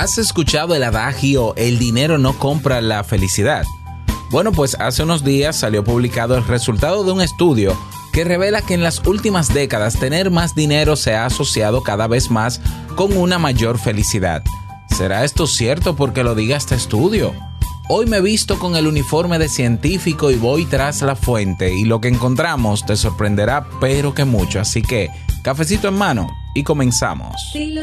¿Has escuchado el adagio el dinero no compra la felicidad? Bueno, pues hace unos días salió publicado el resultado de un estudio que revela que en las últimas décadas tener más dinero se ha asociado cada vez más con una mayor felicidad. ¿Será esto cierto porque lo diga este estudio? Hoy me visto con el uniforme de científico y voy tras la fuente y lo que encontramos te sorprenderá pero que mucho, así que cafecito en mano y comenzamos. Si lo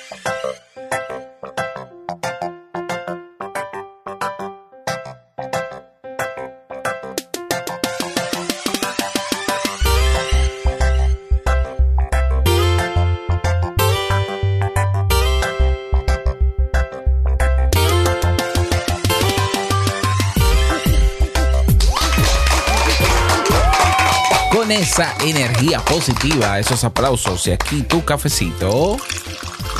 Esa energía positiva, esos aplausos y aquí tu cafecito.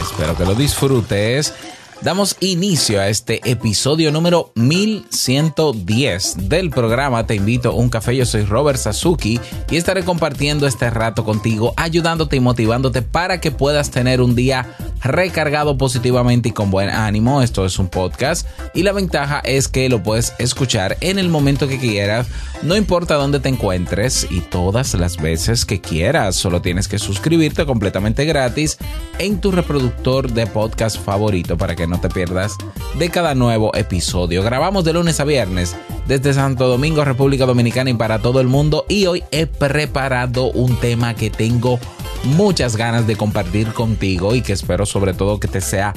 Espero que lo disfrutes. Damos inicio a este episodio número 1110 del programa Te invito a un café. Yo soy Robert Sasuki y estaré compartiendo este rato contigo, ayudándote y motivándote para que puedas tener un día recargado positivamente y con buen ánimo. Esto es un podcast y la ventaja es que lo puedes escuchar en el momento que quieras, no importa dónde te encuentres y todas las veces que quieras. Solo tienes que suscribirte completamente gratis en tu reproductor de podcast favorito para que no te pierdas de cada nuevo episodio. Grabamos de lunes a viernes desde Santo Domingo, República Dominicana y para todo el mundo y hoy he preparado un tema que tengo muchas ganas de compartir contigo y que espero sobre todo que te sea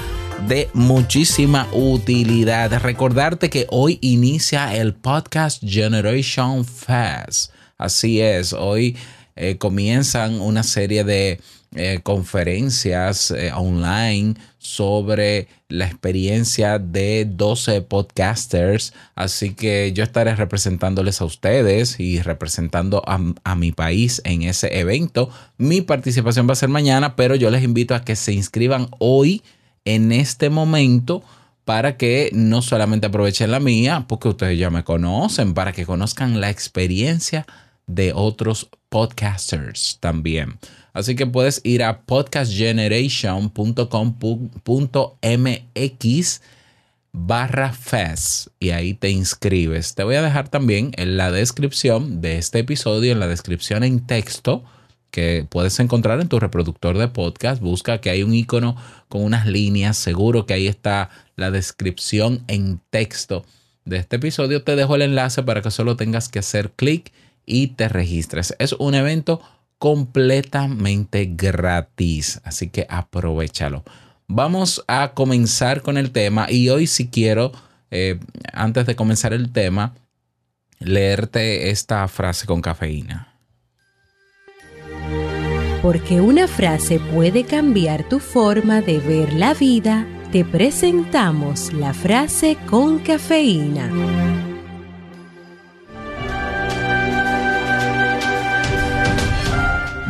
de muchísima utilidad. Recordarte que hoy inicia el podcast Generation Fest. Así es, hoy eh, comienzan una serie de eh, conferencias eh, online sobre la experiencia de 12 podcasters. Así que yo estaré representándoles a ustedes y representando a, a, mi país en ese evento. Mi participación va a ser mañana, pero yo les invito a que se inscriban hoy en este momento para que no solamente aprovechen la mía, porque ustedes ya me conocen, para que conozcan la experiencia de otros podcasters también. Así que puedes ir a podcastgeneration.com.mx barra FES y ahí te inscribes. Te voy a dejar también en la descripción de este episodio, en la descripción en texto que puedes encontrar en tu reproductor de podcast. Busca que hay un icono con unas líneas. Seguro que ahí está la descripción en texto de este episodio. Te dejo el enlace para que solo tengas que hacer clic y te registres. Es un evento completamente gratis, así que aprovechalo. Vamos a comenzar con el tema y hoy si quiero, eh, antes de comenzar el tema, leerte esta frase con cafeína. Porque una frase puede cambiar tu forma de ver la vida, te presentamos la frase con cafeína.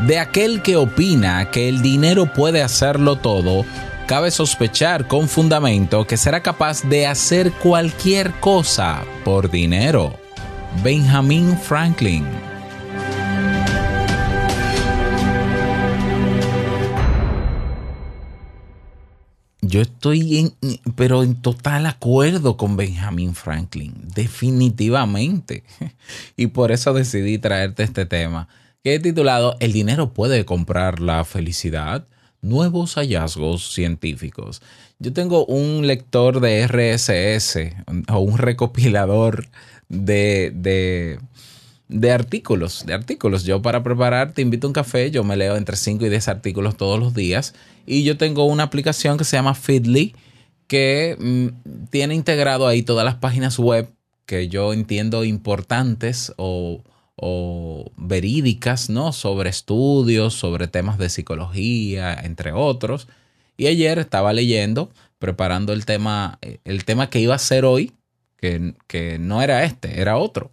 De aquel que opina que el dinero puede hacerlo todo, cabe sospechar con fundamento que será capaz de hacer cualquier cosa por dinero. Benjamin Franklin. Yo estoy en, pero en total acuerdo con Benjamin Franklin, definitivamente. Y por eso decidí traerte este tema que he titulado El dinero puede comprar la felicidad, nuevos hallazgos científicos. Yo tengo un lector de RSS o un recopilador de, de, de, artículos, de artículos. Yo para preparar te invito a un café, yo me leo entre 5 y 10 artículos todos los días y yo tengo una aplicación que se llama Feedly que mm, tiene integrado ahí todas las páginas web que yo entiendo importantes o, o verídicas, ¿no? Sobre estudios, sobre temas de psicología, entre otros. Y ayer estaba leyendo, preparando el tema, el tema que iba a ser hoy, que, que no era este, era otro.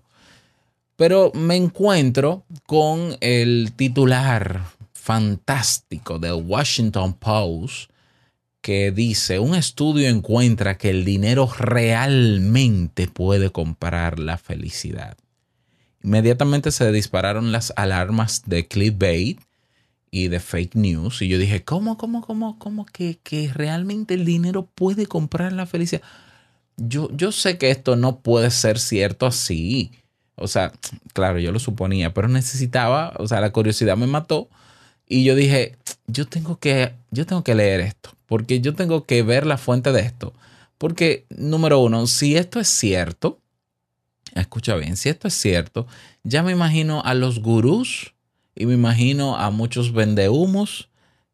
Pero me encuentro con el titular fantástico del Washington Post que dice, un estudio encuentra que el dinero realmente puede comprar la felicidad. Inmediatamente se dispararon las alarmas de clickbait y de fake news. Y yo dije, ¿cómo, cómo, cómo, cómo que, que realmente el dinero puede comprar la felicidad? Yo, yo sé que esto no puede ser cierto así. O sea, claro, yo lo suponía, pero necesitaba, o sea, la curiosidad me mató. Y yo dije, yo tengo que, yo tengo que leer esto porque yo tengo que ver la fuente de esto. Porque, número uno, si esto es cierto, escucha bien, si esto es cierto, ya me imagino a los gurús y me imagino a muchos vendehumos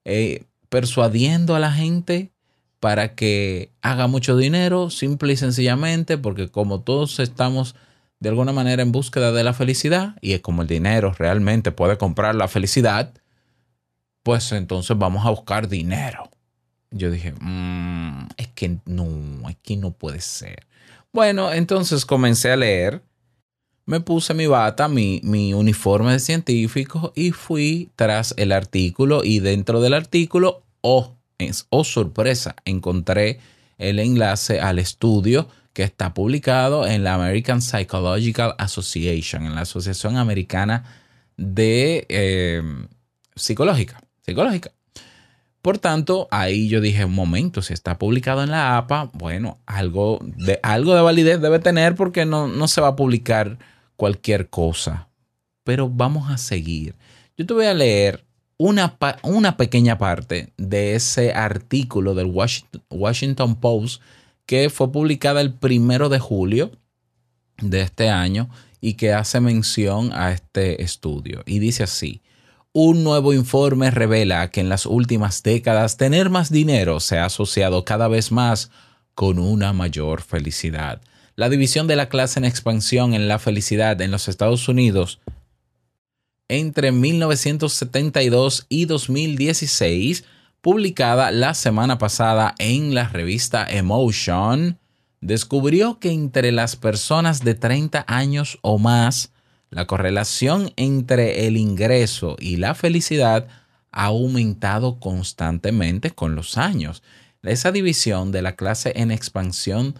eh, persuadiendo a la gente para que haga mucho dinero, simple y sencillamente, porque como todos estamos de alguna manera en búsqueda de la felicidad, y es como el dinero realmente puede comprar la felicidad, pues entonces vamos a buscar dinero yo dije, mm, es que no, que no puede ser. Bueno, entonces comencé a leer, me puse mi bata, mi, mi uniforme de científico y fui tras el artículo y dentro del artículo, oh, es, oh sorpresa, encontré el enlace al estudio que está publicado en la American Psychological Association, en la Asociación Americana de eh, Psicológica. Psicológica. Por tanto, ahí yo dije, un momento, si está publicado en la APA, bueno, algo de, algo de validez debe tener porque no, no se va a publicar cualquier cosa. Pero vamos a seguir. Yo te voy a leer una, una pequeña parte de ese artículo del Washington, Post que fue publicada el primero de julio de este año y que hace mención a este estudio. Y dice así, un nuevo informe revela que en las últimas décadas tener más dinero se ha asociado cada vez más con una mayor felicidad. La división de la clase en expansión en la felicidad en los Estados Unidos entre 1972 y 2016, publicada la semana pasada en la revista Emotion, descubrió que entre las personas de 30 años o más, la correlación entre el ingreso y la felicidad ha aumentado constantemente con los años. Esa división de la clase en expansión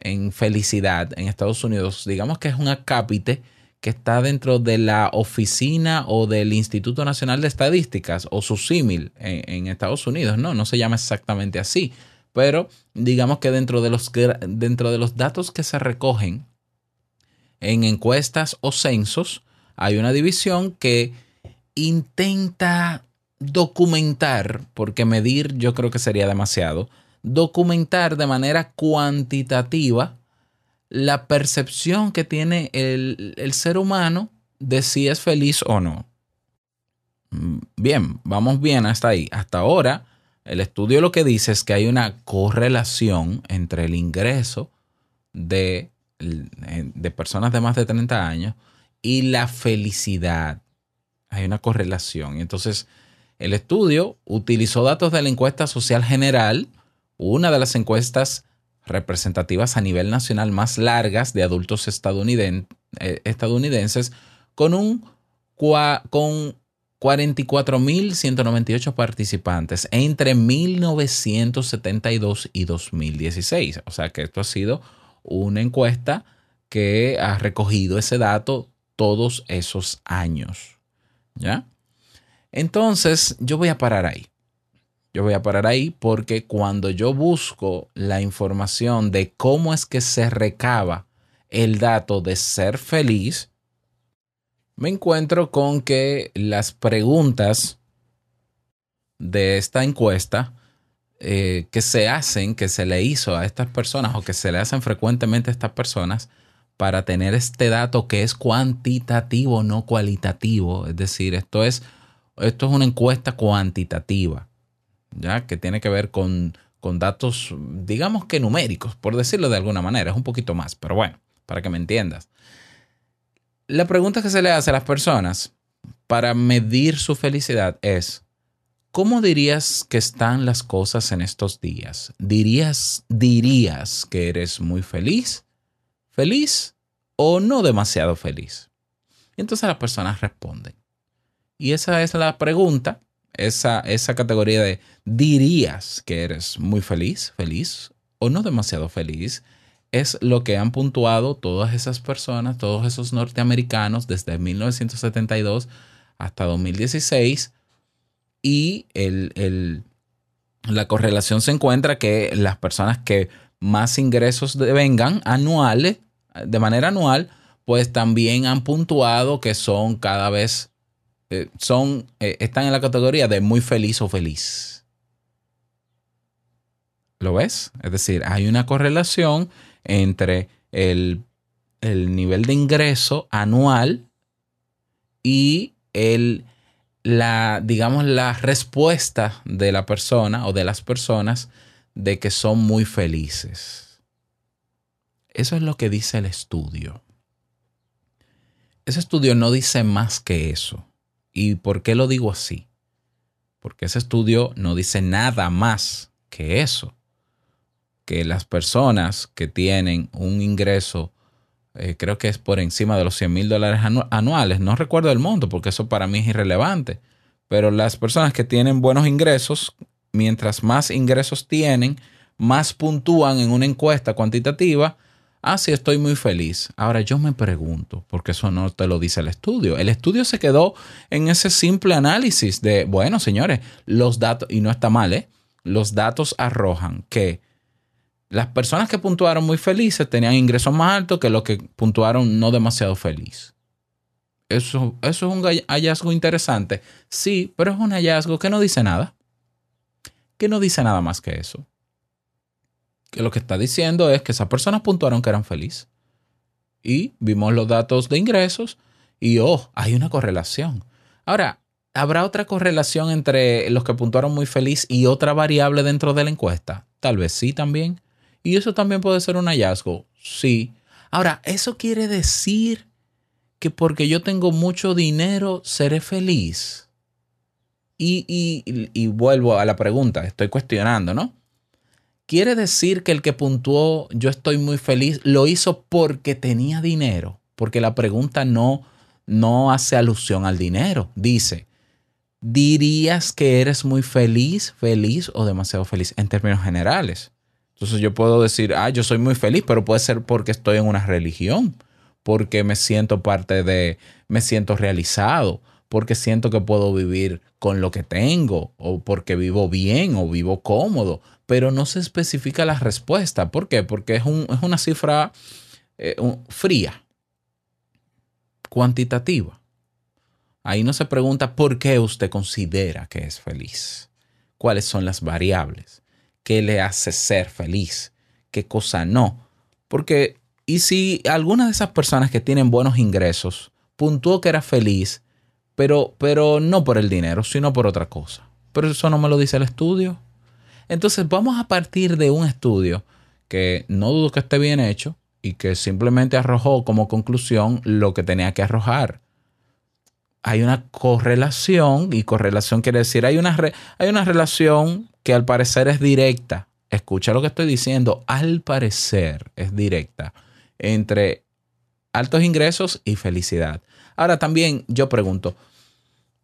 en felicidad en Estados Unidos, digamos que es un acápite que está dentro de la oficina o del Instituto Nacional de Estadísticas o su símil en, Estados Unidos. No, no se llama exactamente así, pero digamos que dentro de los, dentro de los datos que se recogen en encuestas o censos hay una división que intenta documentar, porque medir yo creo que sería demasiado, documentar de manera cuantitativa la percepción que tiene el, el ser humano de si es feliz o no. Mm, bien, vamos bien hasta ahí. Hasta ahora, el estudio lo que dice es que hay una correlación entre el ingreso de de personas de más de 30 años y la felicidad. Hay una correlación. Entonces, el estudio utilizó datos de la encuesta social general, una de las encuestas representativas a nivel nacional más largas de adultos eh, estadounidenses, con un con 44.198 participantes entre 1972 y 2016. O sea que esto ha sido una encuesta que ha recogido ese dato todos esos años. ¿Ya? Entonces, yo voy a parar ahí. Yo voy a parar ahí porque cuando yo busco la información de cómo es que se recaba el dato de ser feliz, me encuentro con que las preguntas de esta encuesta eh, que se hacen, que se le hizo a estas personas o que se le hacen frecuentemente a estas personas para tener este dato que es cuantitativo, no cualitativo. Es decir, esto es, esto es una encuesta cuantitativa, ¿ya? Que tiene que ver con con datos, digamos que numéricos, por decirlo de alguna manera, es un poquito más, pero bueno, para que me entiendas. La pregunta que se le hace a las personas para medir su felicidad es, ¿cómo dirías que están las cosas en estos días? ¿Dirías, dirías que eres muy feliz? ¿Feliz o no demasiado feliz? Y entonces las personas responden. Y esa es la pregunta, esa, esa categoría de dirías que eres muy feliz, feliz o no demasiado feliz, es lo que han puntuado todas esas personas, todos esos norteamericanos desde 1972 hasta 2016 y el, la correlación se encuentra que las personas que más ingresos vengan anuales, de manera anual, pues también han puntuado que son cada vez, eh, son, eh, están en la categoría de muy feliz o feliz. ¿Lo ves? Es decir, hay una correlación entre el, el nivel de ingreso anual y el, la, digamos, la respuesta de la persona o de las personas de que son muy felices. Eso es lo que dice el estudio. Ese estudio no dice más que eso. ¿Y por qué lo digo así? Porque ese estudio no dice nada más que eso. Que las personas que tienen un ingreso eh, creo que es por encima de los 100 mil dólares anuales. No recuerdo el monto porque eso para mí es irrelevante. Pero las personas que tienen buenos ingresos, mientras más ingresos tienen, más puntúan en una encuesta cuantitativa. Ah, estoy muy feliz. Ahora yo me pregunto, porque eso no te lo dice el estudio. El estudio se quedó en ese simple análisis de, bueno, señores, los datos, y no está mal, ¿eh? Los datos arrojan que las personas que puntuaron muy felices tenían ingresos más altos que los que puntuaron no demasiado feliz. Eso, eso es un hallazgo interesante. Sí, pero es un hallazgo que no dice nada. Que no dice nada más que eso. Que lo que está diciendo es que esas personas puntuaron que eran felices. Y vimos los datos de ingresos y, oh, hay una correlación. Ahora, ¿habrá otra correlación entre los que puntuaron muy feliz y otra variable dentro de la encuesta? Tal vez sí también. Y eso también puede ser un hallazgo, sí. Ahora, ¿eso quiere decir que porque yo tengo mucho dinero seré feliz? Y, y, vuelvo a la pregunta, estoy cuestionando, ¿no? ¿Quiere decir que el que puntuó yo estoy muy feliz lo hizo porque tenía dinero? Porque la pregunta no, no hace alusión al dinero. Dice, ¿dirías que eres muy feliz, feliz o demasiado feliz en términos generales? Entonces yo puedo decir, ah, yo soy muy feliz, pero puede ser porque estoy en una religión, porque me siento parte de, me siento realizado, porque siento que puedo vivir con lo que tengo, o porque vivo bien o vivo cómodo, pero no se especifica la respuesta. ¿Por qué? Porque es, es una cifra eh, fría, cuantitativa. Ahí no se pregunta por qué usted considera que es feliz, cuáles son las variables qué le hace ser feliz, qué cosa no. Porque, y si alguna de esas personas que tienen buenos ingresos puntuó que era feliz, pero, pero no por el dinero, sino por otra cosa. Pero eso no me lo dice el estudio. Entonces vamos a partir de un estudio que no dudo que esté bien hecho y que simplemente arrojó como conclusión lo que tenía que arrojar. Hay una correlación, y correlación quiere decir, hay una, hay una relación que al parecer es directa. Escucha lo que estoy diciendo. Al parecer es directa entre altos ingresos y felicidad. Ahora también yo pregunto,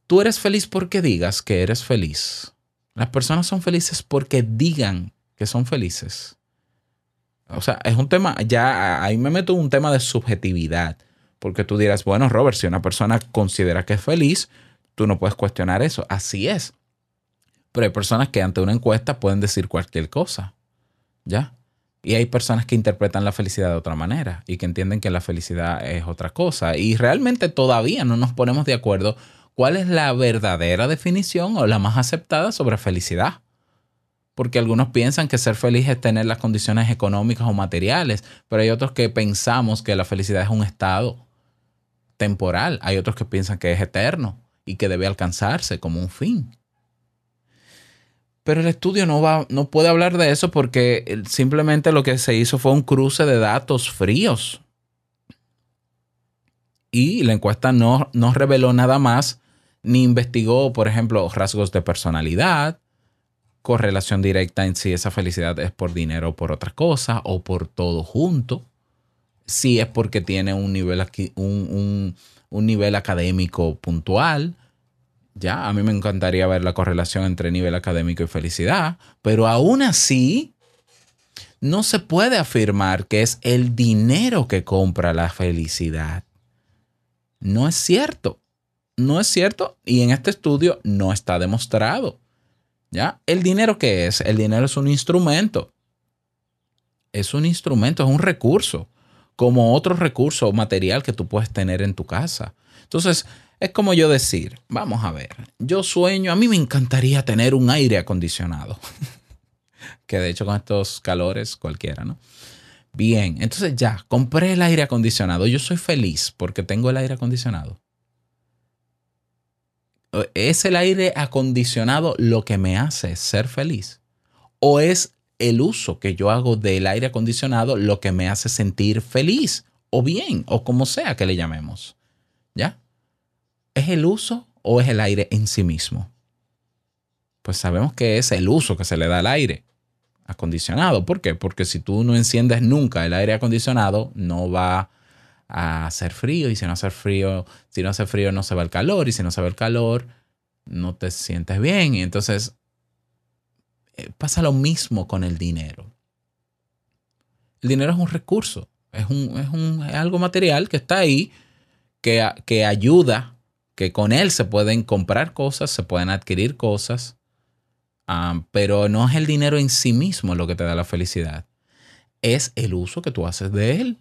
¿tú eres feliz porque digas que eres feliz? Las personas son felices porque digan que son felices. O sea, es un tema, ya ahí me meto un tema de subjetividad, porque tú dirás, bueno, Robert, si una persona considera que es feliz, tú no puedes cuestionar eso. Así es. Pero hay personas que ante una encuesta pueden decir cualquier cosa. ¿Ya? Y hay personas que interpretan la felicidad de otra manera y que entienden que la felicidad es otra cosa. Y realmente todavía no nos ponemos de acuerdo cuál es la verdadera definición o la más aceptada sobre felicidad. Porque algunos piensan que ser feliz es tener las condiciones económicas o materiales, pero hay otros que pensamos que la felicidad es un estado temporal. Hay otros que piensan que es eterno y que debe alcanzarse como un fin. Pero el estudio no, va, no puede hablar de eso porque simplemente lo que se hizo fue un cruce de datos fríos. Y la encuesta no, no reveló nada más, ni investigó, por ejemplo, rasgos de personalidad, correlación directa en si esa felicidad es por dinero o por otra cosa, o por todo junto. Si es porque tiene un nivel, aquí, un, un nivel académico puntual. Ya, a mí me encantaría ver la correlación entre nivel académico y felicidad, pero aún así, no se puede afirmar que es el dinero que compra la felicidad. No es cierto. No es cierto y en este estudio no está demostrado. ¿Ya? ¿El dinero qué es? El dinero es un instrumento. Es un instrumento, es un recurso, como otro recurso material que tú puedes tener en tu casa. Entonces, es como yo decir, vamos a ver, yo sueño, a mí me encantaría tener un aire acondicionado, que de hecho con estos calores cualquiera, ¿no? Bien, entonces ya, compré el aire acondicionado. Yo soy feliz porque tengo el aire acondicionado. ¿Es el aire acondicionado lo que me hace ser feliz? ¿O es el uso que yo hago del aire acondicionado lo que me hace sentir feliz? O bien, o como sea que le llamemos. ¿Ya? ¿Es el uso o es el aire en sí mismo? Pues sabemos que es el uso que se le da al aire acondicionado. ¿Por qué? Porque si tú no enciendes nunca el aire acondicionado, no va a hacer frío y si no hace frío, si no hace frío no se va el calor y si no se va el calor, no te sientes bien. Y entonces eh, pasa lo mismo con el dinero. El dinero es un recurso, es, un, es, un, es algo material que está ahí, que, que ayuda, que con él se pueden comprar cosas, se pueden adquirir cosas Um, pero no es el dinero en sí mismo lo que te da la felicidad. Es el uso que tú haces de él.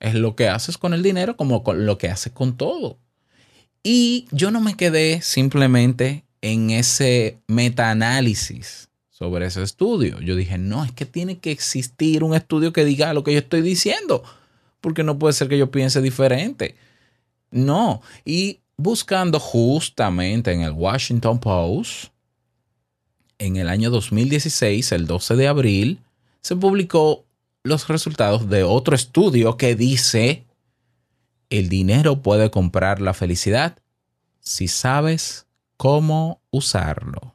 Es lo que haces con el dinero como con lo que haces con todo. Y yo no me quedé simplemente en ese metaanálisis sobre ese estudio. Yo dije, no, es que tiene que existir un estudio que diga lo que yo estoy diciendo, porque no puede ser que yo piense diferente. No, y buscando justamente en el Washington Post, en el año 2016, el 12 de abril, se publicó los resultados de otro estudio que dice, el dinero puede comprar la felicidad si sabes cómo usarlo.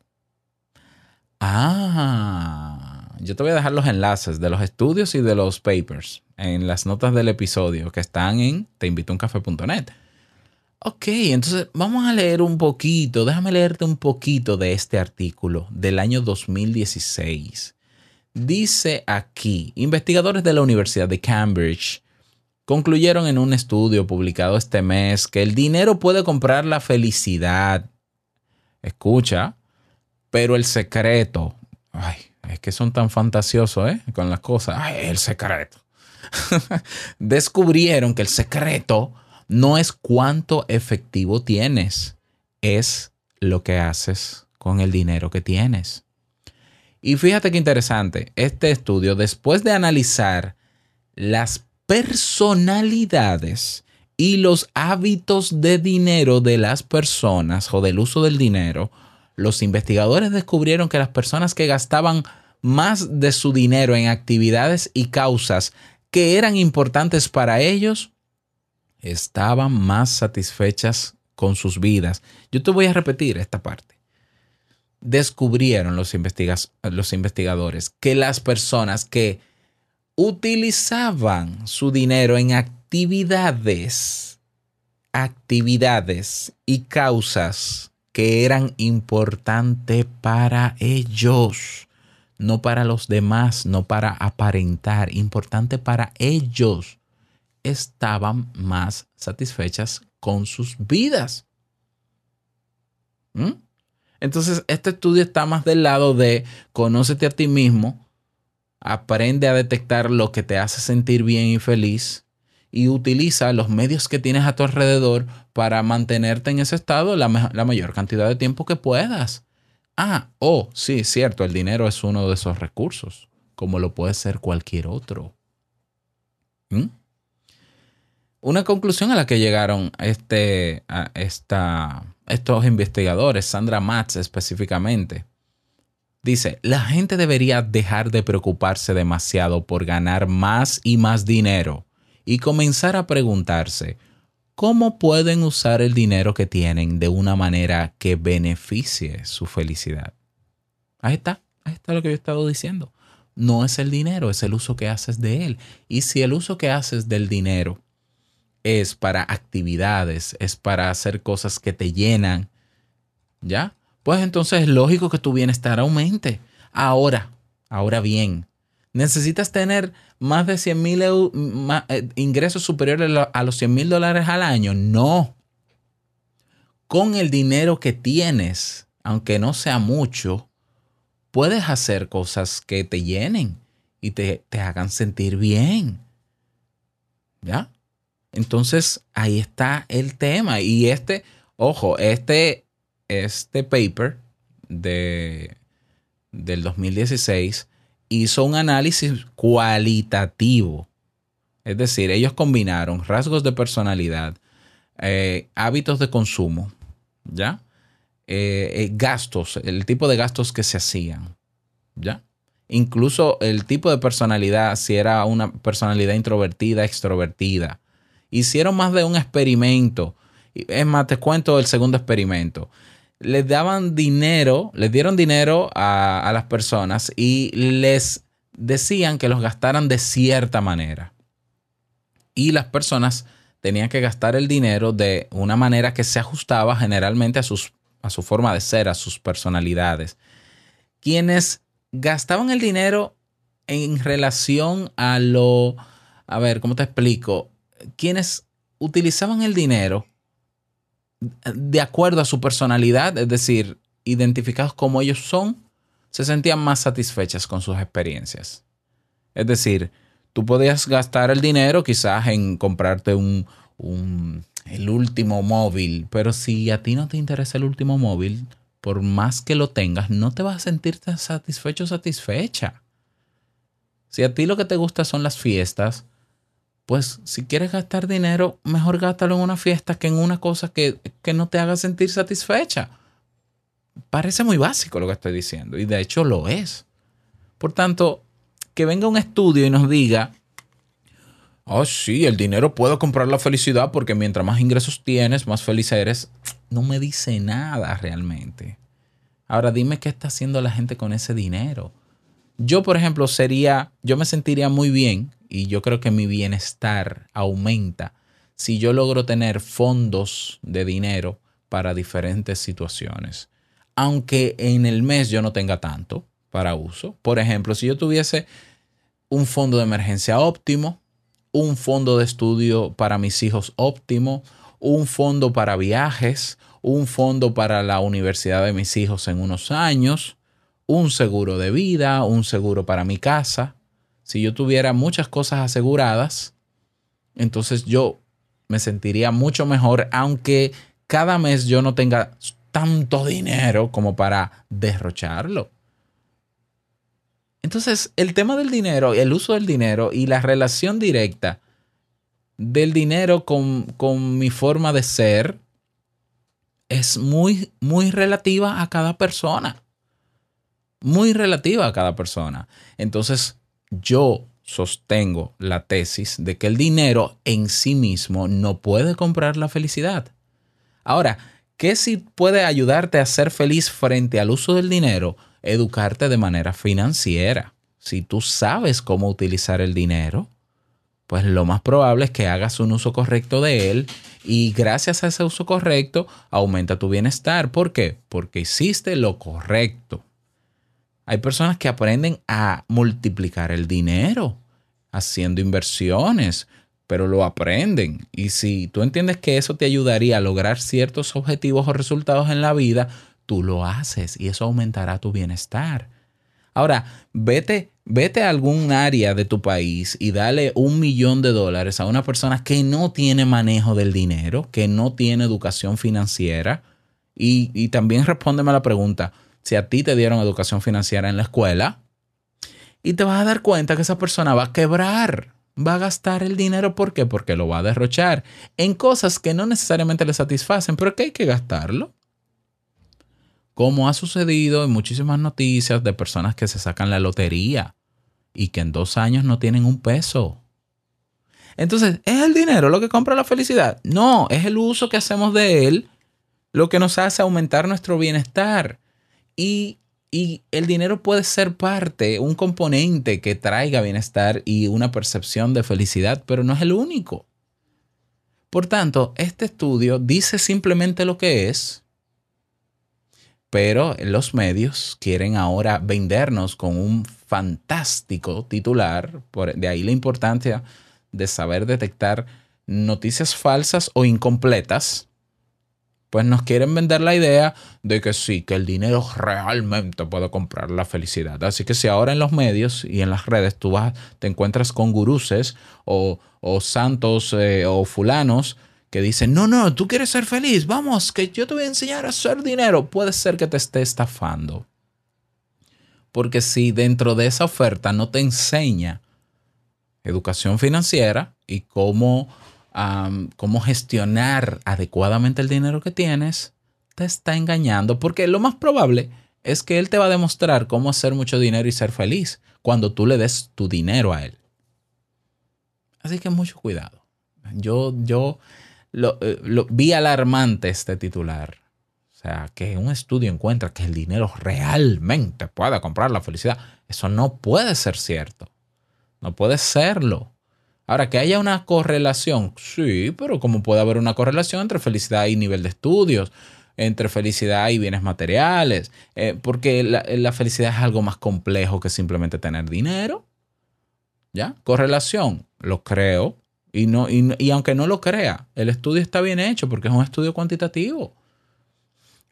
Ah, yo te voy a dejar los enlaces de los estudios y de los papers en las notas del episodio que están en teinvitouncafe.net. Ok, entonces vamos a leer un poquito, déjame leerte un poquito de este artículo del año 2016. Dice aquí, investigadores de la Universidad de Cambridge concluyeron en un estudio publicado este mes que el dinero puede comprar la felicidad. Escucha, pero el secreto, ay, es que son tan fantasiosos, ¿eh? Con las cosas, ay, el secreto. Descubrieron que el secreto no es cuánto efectivo tienes, es lo que haces con el dinero que tienes. Y fíjate qué interesante, este estudio, después de analizar las personalidades y los hábitos de dinero de las personas o del uso del dinero, los investigadores descubrieron que las personas que gastaban más de su dinero en actividades y causas que eran importantes para ellos estaban más satisfechas con sus vidas. Yo te voy a repetir esta parte. Descubrieron los, los investigadores que las personas que utilizaban su dinero en actividades, actividades y causas que eran importantes para ellos, no para los demás, no para aparentar, importante para ellos estaban más satisfechas con sus vidas. ¿Mm? Entonces, este estudio está más del lado de conócete a ti mismo, aprende a detectar lo que te hace sentir bien y feliz y utiliza los medios que tienes a tu alrededor para mantenerte en ese estado la, mayor cantidad de tiempo que puedas. Ah, oh, sí, cierto, el dinero es uno de esos recursos, como lo puede ser cualquier otro. ¿Mm? Una conclusión a la que llegaron este, esta, estos investigadores, Sandra Matz específicamente, Dice, la gente debería dejar de preocuparse demasiado por ganar más y más dinero y comenzar a preguntarse, ¿cómo pueden usar el dinero que tienen de una manera que beneficie su felicidad? Ahí está, ahí está lo que yo he estado diciendo. No es el dinero, es el uso que haces de él. Y si el uso que haces del dinero es para actividades, es para hacer cosas que te llenan, ¿ya? Pues entonces es lógico que tu bienestar aumente. Ahora, ahora bien, ¿necesitas tener más de 100 mil eh, ingresos superiores a los 100 mil dólares al año? No. Con el dinero que tienes, aunque no sea mucho, puedes hacer cosas que te llenen y te, te hagan sentir bien. ¿Ya? Entonces, ahí está el tema. Y este, ojo, este este paper de, del 2016 hizo un análisis cualitativo. Es decir, ellos combinaron rasgos de personalidad, eh, hábitos de consumo, ¿ya? Eh, eh, gastos, el tipo de gastos que se hacían, ¿ya? Incluso el tipo de personalidad, si era una personalidad introvertida, extrovertida. Hicieron más de un experimento. Es más, te cuento el segundo experimento les daban dinero, les dieron dinero a, las personas y les decían que los gastaran de cierta manera. Y las personas tenían que gastar el dinero de una manera que se ajustaba generalmente a, sus, a su forma de ser, a sus personalidades. Quienes gastaban el dinero en relación a lo, a ver, ¿cómo te explico? Quienes utilizaban el dinero de acuerdo a su personalidad, es decir, identificados como ellos son, se sentían más satisfechas con sus experiencias. Es decir, tú podías gastar el dinero quizás en comprarte un, el último móvil, pero si a ti no te interesa el último móvil, por más que lo tengas, no te vas a sentirte satisfecho o satisfecha. Si a ti lo que te gusta son las fiestas, pues si quieres gastar dinero, mejor gástalo en una fiesta que en una cosa que, no te haga sentir satisfecha. Parece muy básico lo que estoy diciendo y de hecho lo es. Por tanto, que venga un estudio y nos diga, oh sí, el dinero puede comprar la felicidad porque mientras más ingresos tienes, más feliz eres, no me dice nada realmente. Ahora dime qué está haciendo la gente con ese dinero. Yo, por ejemplo, sería, yo me sentiría muy bien y yo creo que mi bienestar aumenta si yo logro tener fondos de dinero para diferentes situaciones. Aunque en el mes yo no tenga tanto para uso. Por ejemplo, si yo tuviese un fondo de emergencia óptimo, un fondo de estudio para mis hijos óptimo, un fondo para viajes, un fondo para la universidad de mis hijos en unos años, un seguro de vida, un seguro para mi casa, si yo tuviera muchas cosas aseguradas, entonces yo me sentiría mucho mejor, aunque cada mes yo no tenga tanto dinero como para derrocharlo. Entonces, el tema del dinero, el uso del dinero y la relación directa del dinero con, con mi forma de ser es muy, muy relativa a cada persona. Muy relativa a cada persona. Entonces, yo sostengo la tesis de que el dinero en sí mismo no puede comprar la felicidad. Ahora, ¿qué si puede ayudarte a ser feliz frente al uso del dinero? Educarte de manera financiera. Si tú sabes cómo utilizar el dinero, pues lo más probable es que hagas un uso correcto de él y gracias a ese uso correcto aumenta tu bienestar. ¿Por qué? Porque hiciste lo correcto. Hay personas que aprenden a multiplicar el dinero haciendo inversiones, pero lo aprenden. Y si tú entiendes que eso te ayudaría a lograr ciertos objetivos o resultados en la vida, tú lo haces y eso aumentará tu bienestar. Ahora, vete, vete a algún área de tu país y dale un millón de dólares a una persona que no tiene manejo del dinero, que no tiene educación financiera. Y, y también respóndeme a la pregunta, si a ti te dieron educación financiera en la escuela y te vas a dar cuenta que esa persona va a quebrar, va a gastar el dinero. ¿Por qué? Porque lo va a derrochar en cosas que no necesariamente le satisfacen, pero que hay que gastarlo. como ha sucedido en muchísimas noticias de personas que se sacan la lotería y que en dos años no tienen un peso. Entonces, ¿es el dinero lo que compra la felicidad? No, es el uso que hacemos de él lo que nos hace aumentar nuestro bienestar. Y, el dinero puede ser parte, un componente que traiga bienestar y una percepción de felicidad, pero no es el único. Por tanto, este estudio dice simplemente lo que es, pero los medios quieren ahora vendernos con un fantástico titular, por, de ahí la importancia de saber detectar noticias falsas o incompletas, pues nos quieren vender la idea de que sí, que el dinero realmente puede comprar la felicidad. Así que si ahora en los medios y en las redes tú vas, te encuentras con guruses o, o santos eh, o fulanos que dicen, no, no, tú quieres ser feliz, vamos, que yo te voy a enseñar a hacer dinero, puede ser que te esté estafando. Porque si dentro de esa oferta no te enseña educación financiera y cómo, cómo gestionar adecuadamente el dinero que tienes, te está engañando. Porque lo más probable es que él te va a demostrar cómo hacer mucho dinero y ser feliz cuando tú le des tu dinero a él. Así que mucho cuidado. Yo, yo lo, eh, lo, vi alarmante este titular. O sea, que un estudio encuentra que el dinero realmente puede comprar la felicidad. Eso no puede ser cierto. No puede serlo. Ahora, que haya una correlación, sí, pero como puede haber una correlación entre felicidad y nivel de estudios, entre felicidad y bienes materiales, eh, porque la, la, felicidad es algo más complejo que simplemente tener dinero. ¿Ya? Correlación, lo creo. Y, no, y aunque no lo crea, el estudio está bien hecho porque es un estudio cuantitativo.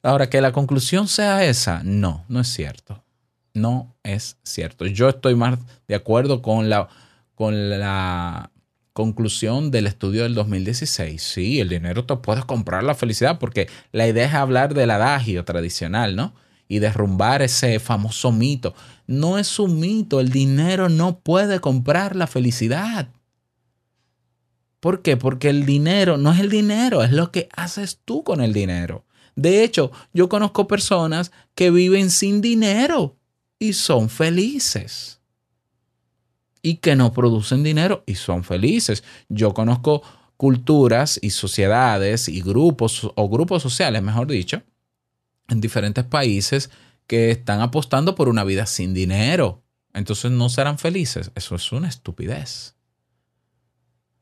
Ahora, que la conclusión sea esa, no, no es cierto no es cierto. Yo estoy más de acuerdo con la, con la conclusión del estudio del 2016. Sí, el dinero te puede comprar la felicidad porque la idea es hablar del adagio tradicional, ¿no? Y derrumbar ese famoso mito. No es un mito, el dinero no puede comprar la felicidad. ¿Por qué? Porque el dinero no es el dinero, es lo que haces tú con el dinero. De hecho, yo conozco personas que viven sin dinero y son felices. Y que no producen dinero y son felices. Yo conozco culturas y sociedades y grupos o grupos sociales, mejor dicho, en diferentes países que están apostando por una vida sin dinero. Entonces no serán felices. Eso es una estupidez.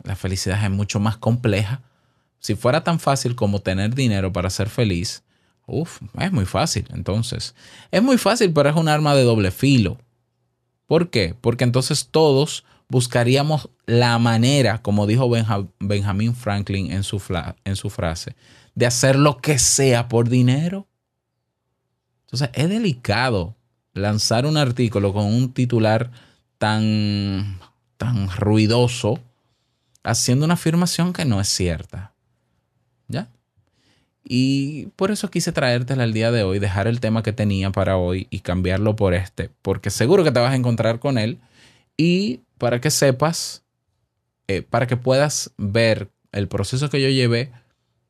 La felicidad es mucho más compleja. Si fuera tan fácil como tener dinero para ser feliz, Uf, es muy fácil. Entonces, es muy fácil, pero es un arma de doble filo. ¿Por qué? Porque entonces todos buscaríamos la manera, como dijo Benjamin Franklin en su, en su frase, de hacer lo que sea por dinero. Entonces, es delicado lanzar un artículo con un titular tan, tan ruidoso haciendo una afirmación que no es cierta. ¿Ya? Y por eso quise traértela el día de hoy, dejar el tema que tenía para hoy y cambiarlo por este, porque seguro que te vas a encontrar con él y para que sepas, eh, para que puedas ver el proceso que yo llevé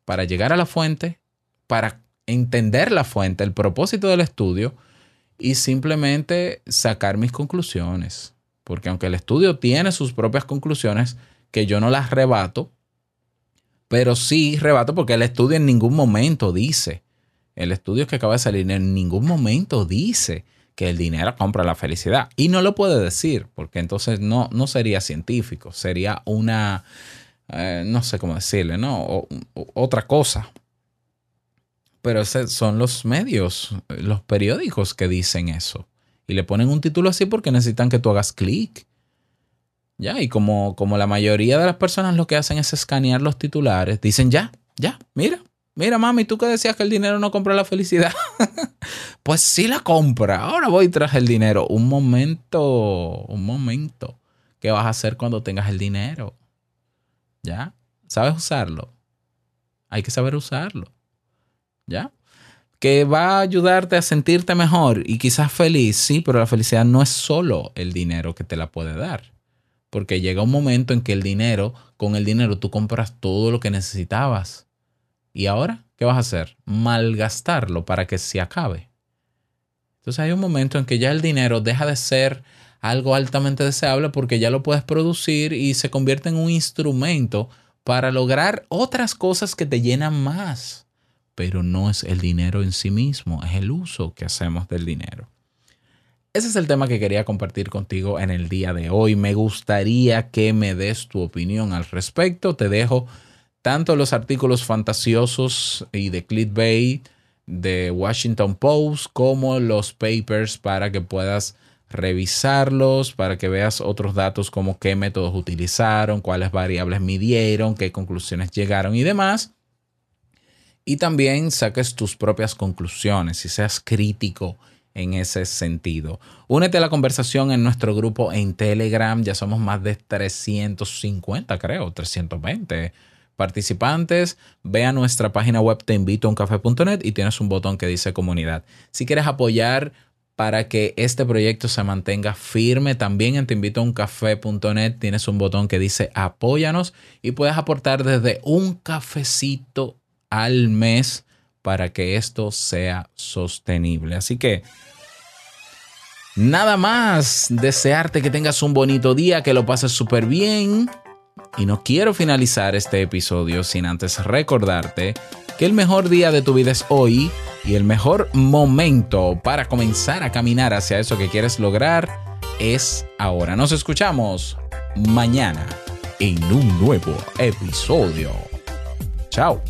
para llegar a la fuente, para entender la fuente, el propósito del estudio y simplemente sacar mis conclusiones. Porque aunque el estudio tiene sus propias conclusiones, que yo no las rebato, pero sí rebato porque el estudio en ningún momento dice, el estudio que acaba de salir en ningún momento dice que el dinero compra la felicidad. Y no lo puede decir, porque entonces no, no sería científico, sería una, eh, no sé cómo decirle, ¿no? O, otra cosa. Pero esos son los medios, los periódicos que dicen eso. Y le ponen un título así porque necesitan que tú hagas clic. Ya, y como, como la mayoría de las personas lo que hacen es escanear los titulares, dicen ya, ya, mira, mira mami, tú que decías que el dinero no compra la felicidad. pues sí la compra, ahora voy tras el dinero. Un momento, un momento. ¿Qué vas a hacer cuando tengas el dinero? ¿Ya? ¿Sabes usarlo? Hay que saber usarlo. ¿Ya? que va a ayudarte a sentirte mejor y quizás feliz, sí, pero la felicidad no es solo el dinero que te la puede dar. Porque llega un momento en que el dinero, con el dinero tú compras todo lo que necesitabas. ¿Y ahora qué vas a hacer? Malgastarlo para que se acabe. Entonces hay un momento en que ya el dinero deja de ser algo altamente deseable porque ya lo puedes producir y se convierte en un instrumento para lograr otras cosas que te llenan más. Pero no es el dinero en sí mismo, es el uso que hacemos del dinero. Ese es el tema que quería compartir contigo en el día de hoy. Me gustaría que me des tu opinión al respecto. Te dejo tanto los artículos fantasiosos y de clickbait de Washington Post como los papers para que puedas revisarlos, para que veas otros datos como qué métodos utilizaron, cuáles variables midieron, qué conclusiones llegaron y demás. Y también saques tus propias conclusiones y seas crítico en ese sentido. Únete a la conversación en nuestro grupo en Telegram. Ya somos más de 350, creo, 320 participantes, ve a nuestra página web te invito a y tienes un botón que dice comunidad. Si quieres apoyar para que este proyecto se mantenga firme, también en teinvitouncafe.net tienes un botón que dice apóyanos y puedes aportar desde un cafecito al mes para que esto sea sostenible. Así que nada más, desearte que tengas un bonito día, que lo pases súper bien y no quiero finalizar este episodio sin antes recordarte que el mejor día de tu vida es hoy y el mejor momento para comenzar a caminar hacia eso que quieres lograr es ahora. Nos escuchamos mañana en un nuevo episodio. Chao.